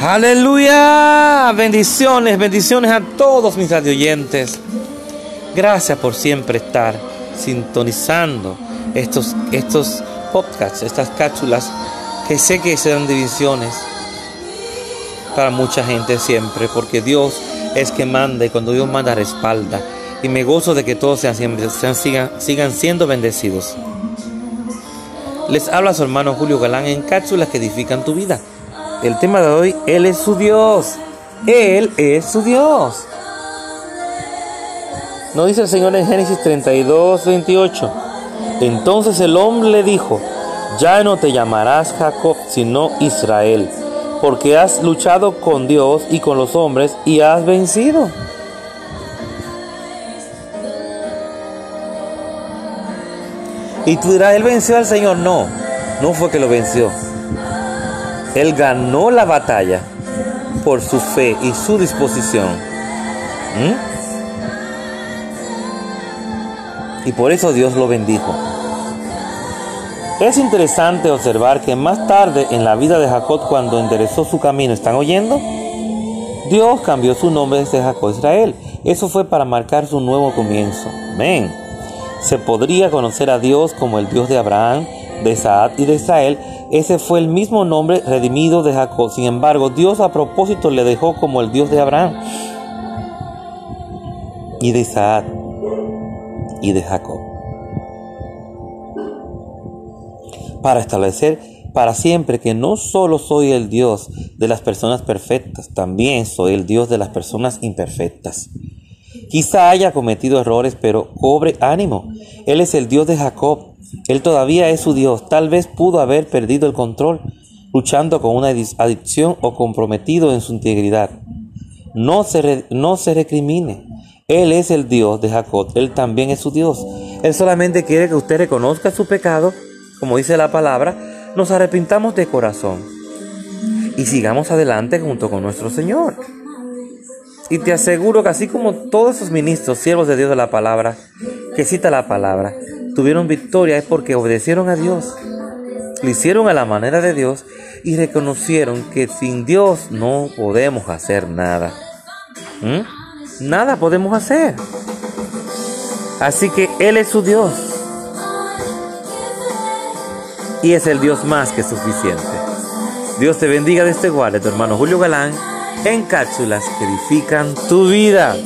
Aleluya. Bendiciones, bendiciones a todos mis radioyentes. Gracias por siempre estar sintonizando estos, estos podcasts, estas cápsulas que sé que serán divisiones para mucha gente siempre, porque Dios es que manda y cuando Dios manda respalda. Y me gozo de que todos sean, sean, sigan, sigan siendo bendecidos. Les habla su hermano Julio Galán en cápsulas que edifican tu vida. El tema de hoy, Él es su Dios. Él es su Dios. ¿No dice el Señor en Génesis 32, 28? Entonces el hombre le dijo, ya no te llamarás Jacob, sino Israel, porque has luchado con Dios y con los hombres y has vencido. Y tú dirás, ¿él venció al Señor? No, no fue que lo venció. Él ganó la batalla por su fe y su disposición. ¿Mm? Y por eso Dios lo bendijo. Es interesante observar que más tarde en la vida de Jacob, cuando enderezó su camino, ¿están oyendo? Dios cambió su nombre desde Jacob Israel. Eso fue para marcar su nuevo comienzo. Amén. Se podría conocer a Dios como el Dios de Abraham, de Isaac y de Israel, ese fue el mismo nombre redimido de Jacob. Sin embargo, Dios a propósito le dejó como el Dios de Abraham y de Isaac y de Jacob. Para establecer para siempre que no solo soy el Dios de las personas perfectas, también soy el Dios de las personas imperfectas. Quizá haya cometido errores, pero cobre ánimo. Él es el Dios de Jacob, él todavía es su Dios. Tal vez pudo haber perdido el control, luchando con una adicción o comprometido en su integridad. No se, no se recrimine. Él es el Dios de Jacob. Él también es su Dios. Él solamente quiere que usted reconozca su pecado, como dice la palabra, nos arrepintamos de corazón y sigamos adelante junto con nuestro Señor. Y te aseguro que así como todos esos ministros, siervos de Dios de la palabra, que cita la palabra, tuvieron victoria es porque obedecieron a Dios, lo hicieron a la manera de Dios y reconocieron que sin Dios no podemos hacer nada. ¿Mm? Nada podemos hacer. Así que Él es su Dios. Y es el Dios más que suficiente. Dios te bendiga de este guarde, tu hermano Julio Galán, en cápsulas que edifican tu vida.